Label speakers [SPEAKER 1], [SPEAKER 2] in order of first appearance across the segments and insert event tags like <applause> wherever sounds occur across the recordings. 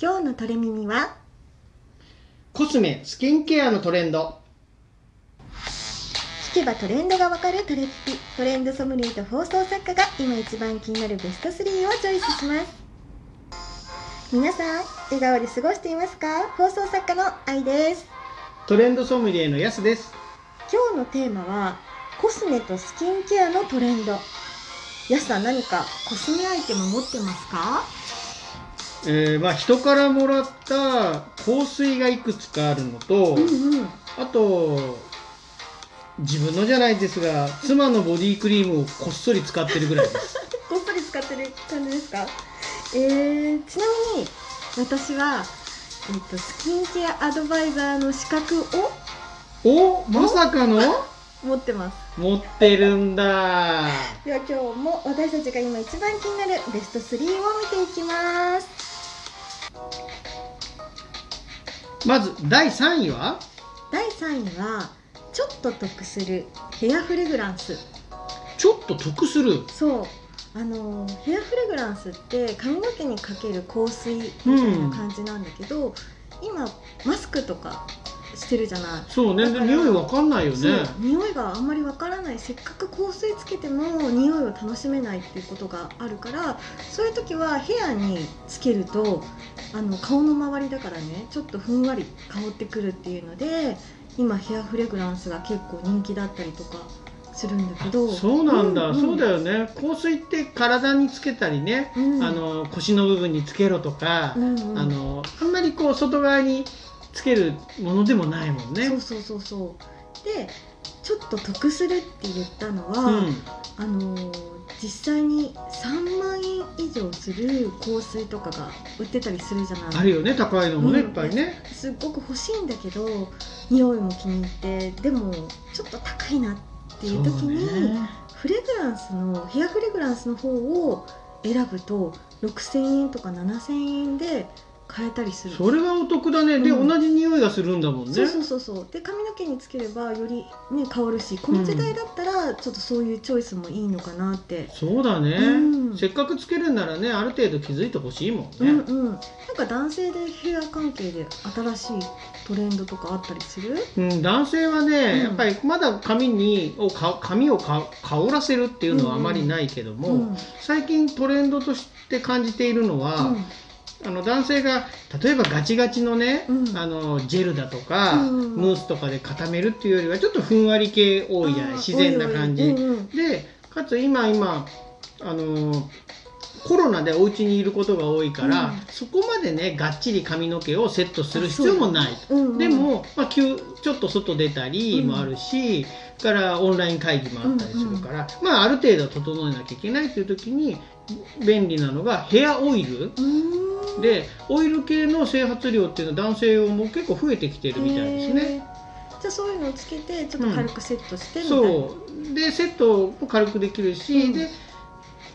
[SPEAKER 1] 今日のトレミニは？
[SPEAKER 2] コスメスキンケアのトレンド。
[SPEAKER 1] 聞けばトレンドがわかるトレッピトレンドソムリエと放送作家が今一番気になるベスト3をチョイスします。皆さん笑顔で過ごしていますか？放送作家の愛です。
[SPEAKER 2] トレンドソムリエのヤスです。
[SPEAKER 1] 今日のテーマはコスメとスキンケアのトレンド。やすさん何かコスメアイテム持ってますか？
[SPEAKER 2] えー、まあ人からもらった香水がいくつかあるのと、
[SPEAKER 1] うんうん。
[SPEAKER 2] あと自分のじゃないですが妻のボディクリームをこっそり使ってるぐらいです。<laughs>
[SPEAKER 1] こっそり使ってる感じですか？えー、ちなみに私は、えっとスキンケアアドバイザーの資格を
[SPEAKER 2] おまさかの？
[SPEAKER 1] 持ってます。
[SPEAKER 2] 持ってるんだ。
[SPEAKER 1] では今日も私たちが今一番気になるベスト3を見ていきます
[SPEAKER 2] まず第3位は？
[SPEAKER 1] 第3位はちょっと得するヘアフレグランス。
[SPEAKER 2] ちょっと得する？
[SPEAKER 1] そう。あのヘアフレグランスって髪の毛にかける香水みたいな感じなんだけど、今マスクとかしてるじゃない。
[SPEAKER 2] そうね。匂いわかんないよね。
[SPEAKER 1] 匂いがあんまりわからない。せっかく香水つけても匂いを楽しめないっていうことがあるからそういう時はヘアにつけるとあの顔の周りだからねちょっとふんわり香ってくるっていうので今ヘアフレグランスが結構人気だったりとかするんだけど。
[SPEAKER 2] そうなんだ、
[SPEAKER 1] んん。
[SPEAKER 2] そうだよね。香水って体につけたりね、
[SPEAKER 1] うん。
[SPEAKER 2] あの腰の部分につけろとか、
[SPEAKER 1] うんうん。
[SPEAKER 2] あのあんまりこう外側につけるものでもないもんね。
[SPEAKER 1] そうそうそう。そうでちょっと得するって言ったのは、
[SPEAKER 2] うん。
[SPEAKER 1] あのー実際に3万円以上する香水とかが売ってたりするじゃない。
[SPEAKER 2] あるよね高いのもね、
[SPEAKER 1] うん。
[SPEAKER 2] いっぱいね。
[SPEAKER 1] すっごく欲しいんだけど匂いも気に入ってでもちょっと高いなっていう時に
[SPEAKER 2] ね。
[SPEAKER 1] フレグランスのヘアフレグランスの方を選ぶと6000円とか7000円で買えたりする。
[SPEAKER 2] それはお得だね。で、
[SPEAKER 1] うん。
[SPEAKER 2] 同じ匂いがするんだもんね。
[SPEAKER 1] そうそうそうそう。で髪の毛につければよりね香るしこの時代だったらちょっとそういうチョイスもいいのかなって。
[SPEAKER 2] そうだね、
[SPEAKER 1] うん。
[SPEAKER 2] せっかくつけるんならねある程度気づいてほしいもんね、
[SPEAKER 1] うんうん。なんか男性でヘア関係で新しいトレンドとかあったりする？
[SPEAKER 2] うん、男性はね、
[SPEAKER 1] うん。
[SPEAKER 2] やっぱりまだ髪にをか髪をか香らせるっていうのはあまりないけども、
[SPEAKER 1] うん。
[SPEAKER 2] 最近トレンドとして感じているのは、あの男性が例えばガチガチのね、
[SPEAKER 1] うん。
[SPEAKER 2] あのジェルだとか、
[SPEAKER 1] うん
[SPEAKER 2] ムースとかで固めるっていうよりはちょっとふんわり系多いじゃない？自然な感じ、でかつ今今あのコロナでお家にいることが多いから、
[SPEAKER 1] うん。
[SPEAKER 2] そこまでねがっちり髪の毛をセットする必要もない。
[SPEAKER 1] うんうん。
[SPEAKER 2] でも、まあ、急ちょっと外出たりもあるし、それからオンライン会議もあったりするから、まあ、ある程度整えなきゃいけないという時に便利なのがヘアオイルでオイル系の整髪料っていうのは男性用も結構増えてきてるみたいですね。
[SPEAKER 1] じゃあそういうのをつけてちょっと軽くセットしてみたいな、
[SPEAKER 2] そう。でセットも軽くできるし、
[SPEAKER 1] うん。
[SPEAKER 2] で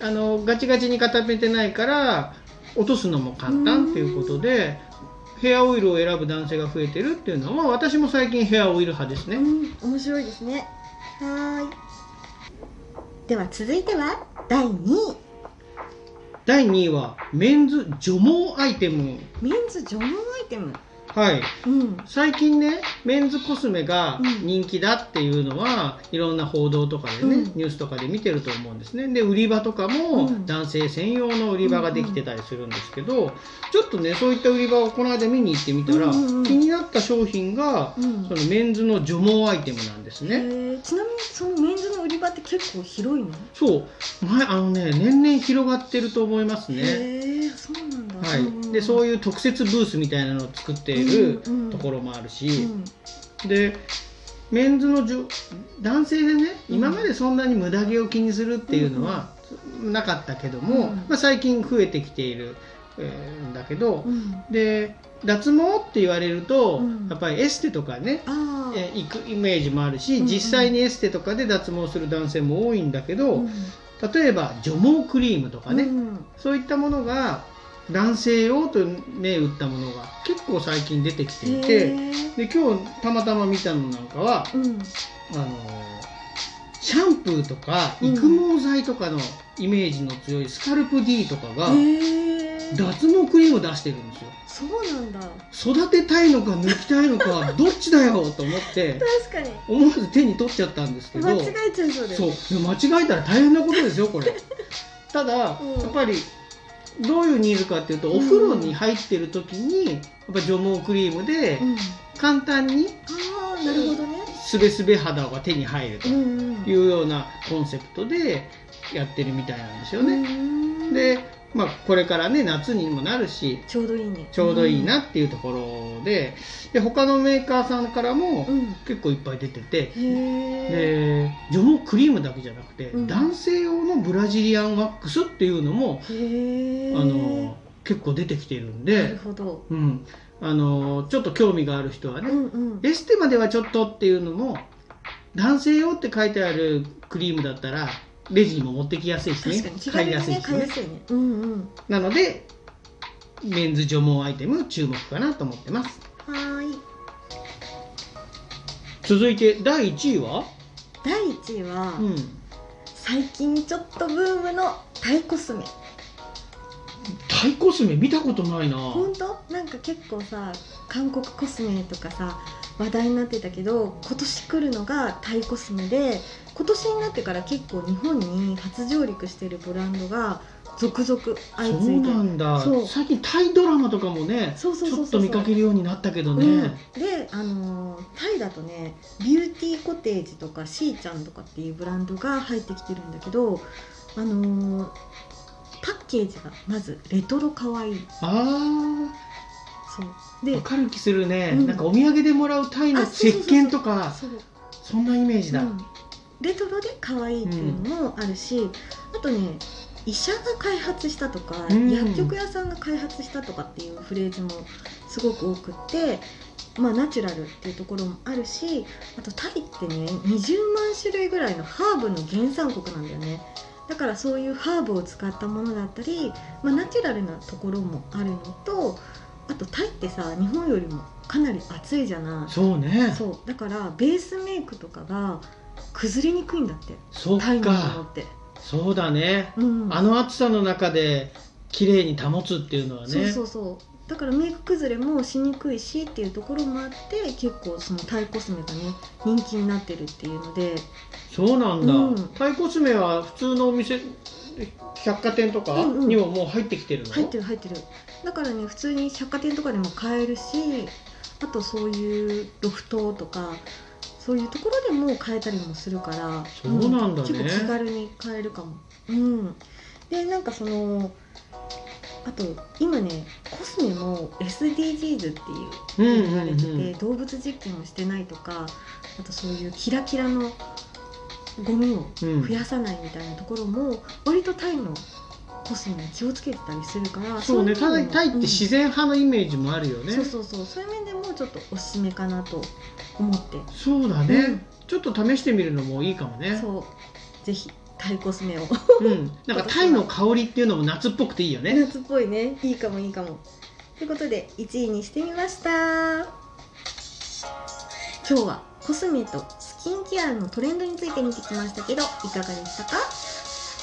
[SPEAKER 2] あのガチガチに固めてないから落とすのも簡単っていうことでヘアオイルを選ぶ男性が増えてるっていうのは、まあ、私も最近ヘアオイル派ですね。
[SPEAKER 1] うん、面白いですね。はーい。では続いては第2位
[SPEAKER 2] 第2位はメンズ除毛アイテム。
[SPEAKER 1] メンズ除毛アイテム。
[SPEAKER 2] はい。
[SPEAKER 1] うん。
[SPEAKER 2] 最近ねメンズコスメが
[SPEAKER 1] うん。
[SPEAKER 2] 人気だっていうのは、いろんな報道とかでね、
[SPEAKER 1] うん。
[SPEAKER 2] ニュースとかで見てると思うんですね。で売り場とかも
[SPEAKER 1] うん。
[SPEAKER 2] 男性専用の売り場ができてたりするんですけど、ちょっとねそういった売り場をこの間見に行ってみたら、
[SPEAKER 1] うんうんうん。
[SPEAKER 2] 気になった商品が、
[SPEAKER 1] うん。
[SPEAKER 2] そのメンズの除毛アイテムなんです
[SPEAKER 1] へ
[SPEAKER 2] ね、
[SPEAKER 1] ー。ちなみにそのメンズの売り場って結構広いの？
[SPEAKER 2] そう。前あのね年々広がってると思いますねはい、でそう
[SPEAKER 1] い
[SPEAKER 2] いう特設ブースみたいなのを作っているところもあるし、
[SPEAKER 1] うん。
[SPEAKER 2] でメンズのじょ男性でね
[SPEAKER 1] うん。
[SPEAKER 2] 今までそんなに無駄毛を気にするっていうのはなかったけども、
[SPEAKER 1] うん。
[SPEAKER 2] まあ、最近増えてきている、えーんだけど、
[SPEAKER 1] うん。
[SPEAKER 2] で脱毛って言われると、
[SPEAKER 1] うん。
[SPEAKER 2] やっぱりエステとかね、行くイメージもあるし、実際にエステとかで脱毛する男性も多いんだけど、
[SPEAKER 1] うん。
[SPEAKER 2] 例えば除毛クリームとかね、
[SPEAKER 1] うん。
[SPEAKER 2] そういったものが男性用と銘打ったものが結構最近出てきてい
[SPEAKER 1] へ
[SPEAKER 2] て
[SPEAKER 1] ー。
[SPEAKER 2] で今日たまたま見たのなんかは
[SPEAKER 1] うん。
[SPEAKER 2] あのシャンプーとか
[SPEAKER 1] うん。
[SPEAKER 2] 育毛剤とかのイメージの強いスカルプ D とかが脱毛クリームを出してるんですよ。
[SPEAKER 1] そうなんだ。
[SPEAKER 2] 育てたいのか抜きたいのか <laughs> どっちだよと思って
[SPEAKER 1] 確かに。
[SPEAKER 2] 思わず手に取っちゃったんですけど
[SPEAKER 1] 間違えちゃいそうだよ
[SPEAKER 2] そう。間違えたら大変なことですよこれ。ただ、
[SPEAKER 1] うん。
[SPEAKER 2] やっぱりどういうニーズかっていうとお風呂に入ってる時にやっぱ除毛クリームで
[SPEAKER 1] うん。
[SPEAKER 2] 簡単に
[SPEAKER 1] ああなるほどね。
[SPEAKER 2] すべすべ肌が手に入るというようなコンセプトでやってるみたいなんですよね。
[SPEAKER 1] ね
[SPEAKER 2] で、まあ、これからね夏にもなるし
[SPEAKER 1] ちょうどいいね。
[SPEAKER 2] ちょうどいいなっていうところでで他のメーカーさんからも
[SPEAKER 1] うん、うん
[SPEAKER 2] 結構いっぱい出てて。
[SPEAKER 1] へえ
[SPEAKER 2] で除毛クリームだけじゃなくて、
[SPEAKER 1] うん。
[SPEAKER 2] 男性用のブラジリアンワックスっていうのも、あの結構出てきてるん
[SPEAKER 1] なる
[SPEAKER 2] で、
[SPEAKER 1] ほど。
[SPEAKER 2] うん、あのちょっと興味がある人はね、
[SPEAKER 1] うんうん。
[SPEAKER 2] エステまではちょっとっていうのも男性用って書いてあるクリームだったらレジにも持ってきやすいしね。買いやすいしね。
[SPEAKER 1] 買いやすいね。うんうん。
[SPEAKER 2] なのでメンズ除毛アイテム注目かなと思ってます。
[SPEAKER 1] はーい。
[SPEAKER 2] 続いて第1位は、
[SPEAKER 1] 第1位は、
[SPEAKER 2] うん、
[SPEAKER 1] 最近ちょっとブームのタイコスメ。
[SPEAKER 2] タイコスメ見たことないな。
[SPEAKER 1] 本当？なんか結構さ韓国コスメとかさ話題になってたけど今年来るのがタイコスメで今年になってから結構日本に初上陸してるブランドが続々相
[SPEAKER 2] そう
[SPEAKER 1] 次いで。
[SPEAKER 2] なんだ。
[SPEAKER 1] そう。
[SPEAKER 2] 最近タイドラマとかもね
[SPEAKER 1] そうそう
[SPEAKER 2] ちょっ
[SPEAKER 1] そう。そう
[SPEAKER 2] と見かけるようになったけどね、
[SPEAKER 1] うん、で、あのータイだとねビューティーコテージとかシーちゃんとかっていうブランドが入ってきてるんだけど、あのーパッケージがまずレトロかわい。い
[SPEAKER 2] あ
[SPEAKER 1] そう。
[SPEAKER 2] あ
[SPEAKER 1] で
[SPEAKER 2] 分かる気するね、
[SPEAKER 1] うん。
[SPEAKER 2] なんかお土産でもらうタイの石鹸とか
[SPEAKER 1] そ
[SPEAKER 2] んなイメージだ、
[SPEAKER 1] うん。レトロで可愛いっていうのもあるし、あとね医者が開発したとか、
[SPEAKER 2] うん。
[SPEAKER 1] 薬局屋さんが開発したとかっていうフレーズもすごく多くって、まあ、ナチュラルっていうところもあるしあとタイってね20万種類ぐらいのハーブの原産国なんだよね。だからそういうハーブを使ったものだったり、まあ、ナチュラルなところもあるのとあとタイってさ日本よりもかなり暑いじゃない。
[SPEAKER 2] そうね。
[SPEAKER 1] そう。だからベースメイクとかが崩れにくいんだって。
[SPEAKER 2] そっ
[SPEAKER 1] タイのもの
[SPEAKER 2] か
[SPEAKER 1] って、
[SPEAKER 2] そうだね、
[SPEAKER 1] うん、
[SPEAKER 2] あの暑さの中で綺麗に保つっていうのはね。
[SPEAKER 1] そうそうそう。だからメイク崩れもしにくいしっていうところもあって結構そのタイコスメがね人気になってるっていうので。
[SPEAKER 2] そうなんだ、
[SPEAKER 1] うん。
[SPEAKER 2] タイコスメは普通のお店百貨店とか
[SPEAKER 1] うんうん。
[SPEAKER 2] にももう入ってきてるの、
[SPEAKER 1] 入ってる入ってる。だからね普通に百貨店とかでも買えるしあとそういうロフトとかそういうところでも買えたりもするから
[SPEAKER 2] そうなんだね。
[SPEAKER 1] 結構気軽に買えるかも。うん。でなんかそのあと今ねコスメも SDGs っていう
[SPEAKER 2] うん
[SPEAKER 1] 言われてて、
[SPEAKER 2] うんうん
[SPEAKER 1] 動物実験をしてないとかあとそういうキラキラのゴミを
[SPEAKER 2] うん。
[SPEAKER 1] 増やさないみたいなところも割とタイのコスメに気をつけてたりするから
[SPEAKER 2] そうね。タイタイって自然派のイメージもあるよね、
[SPEAKER 1] そうそうそう。そういう面でもちょっとおすすめかなと思って、
[SPEAKER 2] そうだね、
[SPEAKER 1] うん。
[SPEAKER 2] ちょっと試してみるのもいいかもね。
[SPEAKER 1] そう。ぜひタイコスメを。
[SPEAKER 2] うん、なんかタイの香りっていうのも夏っぽくていいよね。<laughs>
[SPEAKER 1] 夏っぽいね。いいかもいいかも。ということで1位にしてみました。今日はコスメとスキンケアのトレンドについて見てきましたけどいかがでしたか？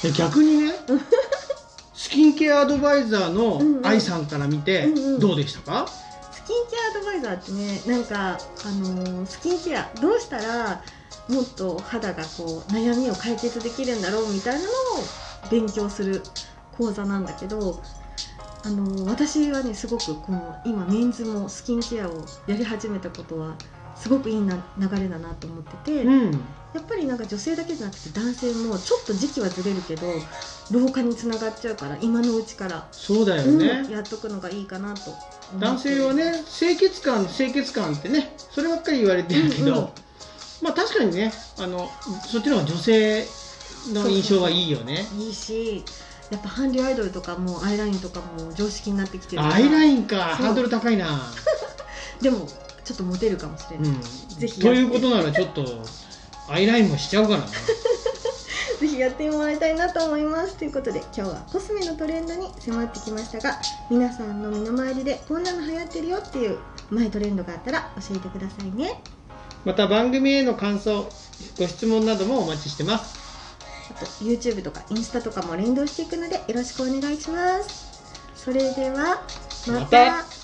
[SPEAKER 2] で逆にね <laughs> スキンケアアドバイザー
[SPEAKER 1] うんうん。
[SPEAKER 2] の愛さんから見て
[SPEAKER 1] うんうん。
[SPEAKER 2] どうでしたか、
[SPEAKER 1] スキンケアアドバイザーってねなんか、あのースキンケアどうしたらもっと肌がこう悩みを解決できるんだろうみたいなのを勉強する講座なんだけど、あのー私はねすごくこの今メンズもスキンケアをやり始めたことはすごくいいな流れだなと思ってて、
[SPEAKER 2] うん。
[SPEAKER 1] やっぱりなんか女性だけじゃなくて男性もちょっと時期はずれるけど老化につながっちゃうから今のうちから、
[SPEAKER 2] そうだよ
[SPEAKER 1] うん
[SPEAKER 2] ね、
[SPEAKER 1] やっとくのがいいかなと
[SPEAKER 2] 男性はね清潔感清潔感ってねそればっかり言われてるけど、
[SPEAKER 1] うんうん。
[SPEAKER 2] まあ確かにねあのそっちの方が女性の印象はいいよね。
[SPEAKER 1] いいしやっぱ韓流アイドルとかもアイラインとかも常識になってきてる
[SPEAKER 2] アイラインか。ハードル高いな、<laughs>
[SPEAKER 1] でもちょっとモテるかもしれない、
[SPEAKER 2] うん、
[SPEAKER 1] ぜひ
[SPEAKER 2] ということならちょっとアイラインもしちゃうかな。<laughs>
[SPEAKER 1] ぜひやってもらいたいなと思います。ということで今日はコスメのトレンドに迫ってきましたが皆さんの身の回りでこんなの流行ってるよっていうマイトレンドがあったら教えてくださいね。
[SPEAKER 2] また番組への感想ご質問などもお待ちしてます。
[SPEAKER 1] あと YouTube とかインスタとかも連動していくのでよろしくお願いします。それではま
[SPEAKER 2] た